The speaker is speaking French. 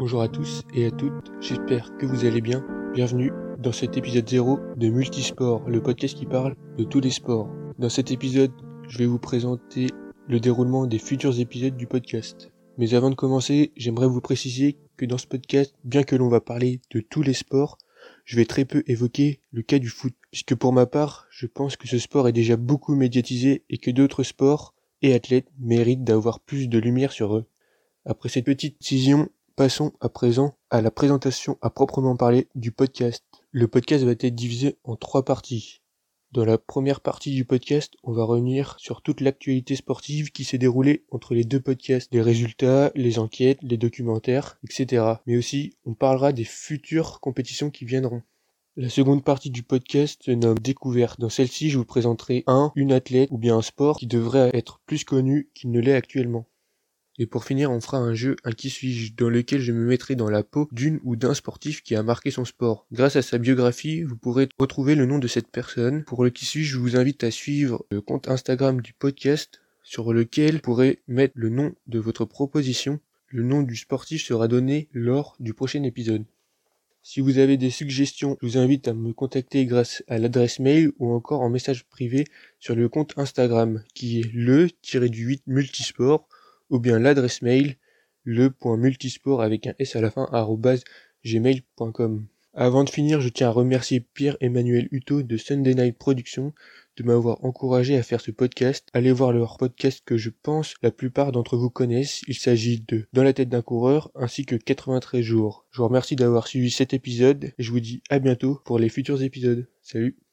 Bonjour à tous et à toutes, j'espère que vous allez bien. Bienvenue dans cet épisode 0 de Multisport, le podcast qui parle de tous les sports. Dans cet épisode, je vais vous présenter le déroulement des futurs épisodes du podcast. Mais avant de commencer, j'aimerais vous préciser que dans ce podcast, bien que l'on va parler de tous les sports, je vais très peu évoquer le cas du foot, puisque pour ma part, je pense que ce sport est déjà beaucoup médiatisé et que d'autres sports et athlètes méritent d'avoir plus de lumière sur eux. Après cette petite décision, passons à présent à la présentation à proprement parler du podcast. Le podcast va être divisé en trois parties. Dans la première partie du podcast, on va revenir sur toute l'actualité sportive qui s'est déroulée entre les deux podcasts, les résultats, les enquêtes, les documentaires, etc. Mais aussi, on parlera des futures compétitions qui viendront. La seconde partie du podcast se nomme Découverte. Dans celle-ci, je vous présenterai un, une athlète ou bien un sport qui devrait être plus connu qu'il ne l'est actuellement. Et pour finir, on fera un jeu, un qui suis-je, dans lequel je me mettrai dans la peau d'une ou d'un sportif qui a marqué son sport. Grâce à sa biographie, vous pourrez retrouver le nom de cette personne. Pour le qui suis-je, je vous invite à suivre le compte Instagram du podcast sur lequel vous pourrez mettre le nom de votre proposition. Le nom du sportif sera donné lors du prochain épisode. Si vous avez des suggestions, je vous invite à me contacter grâce à l'adresse mail ou encore en message privé sur le compte Instagram qui est le-du-8 multisport ou bien l'adresse mail le.multisport avec un s à la fin gmail.com. Avant de finir, je tiens à remercier Pierre-Emmanuel Hutto de Sunday Night Productions de m'avoir encouragé à faire ce podcast. Allez voir leur podcast que je pense la plupart d'entre vous connaissent. Il s'agit de Dans la tête d'un coureur ainsi que 93 jours. Je vous remercie d'avoir suivi cet épisode et je vous dis à bientôt pour les futurs épisodes. Salut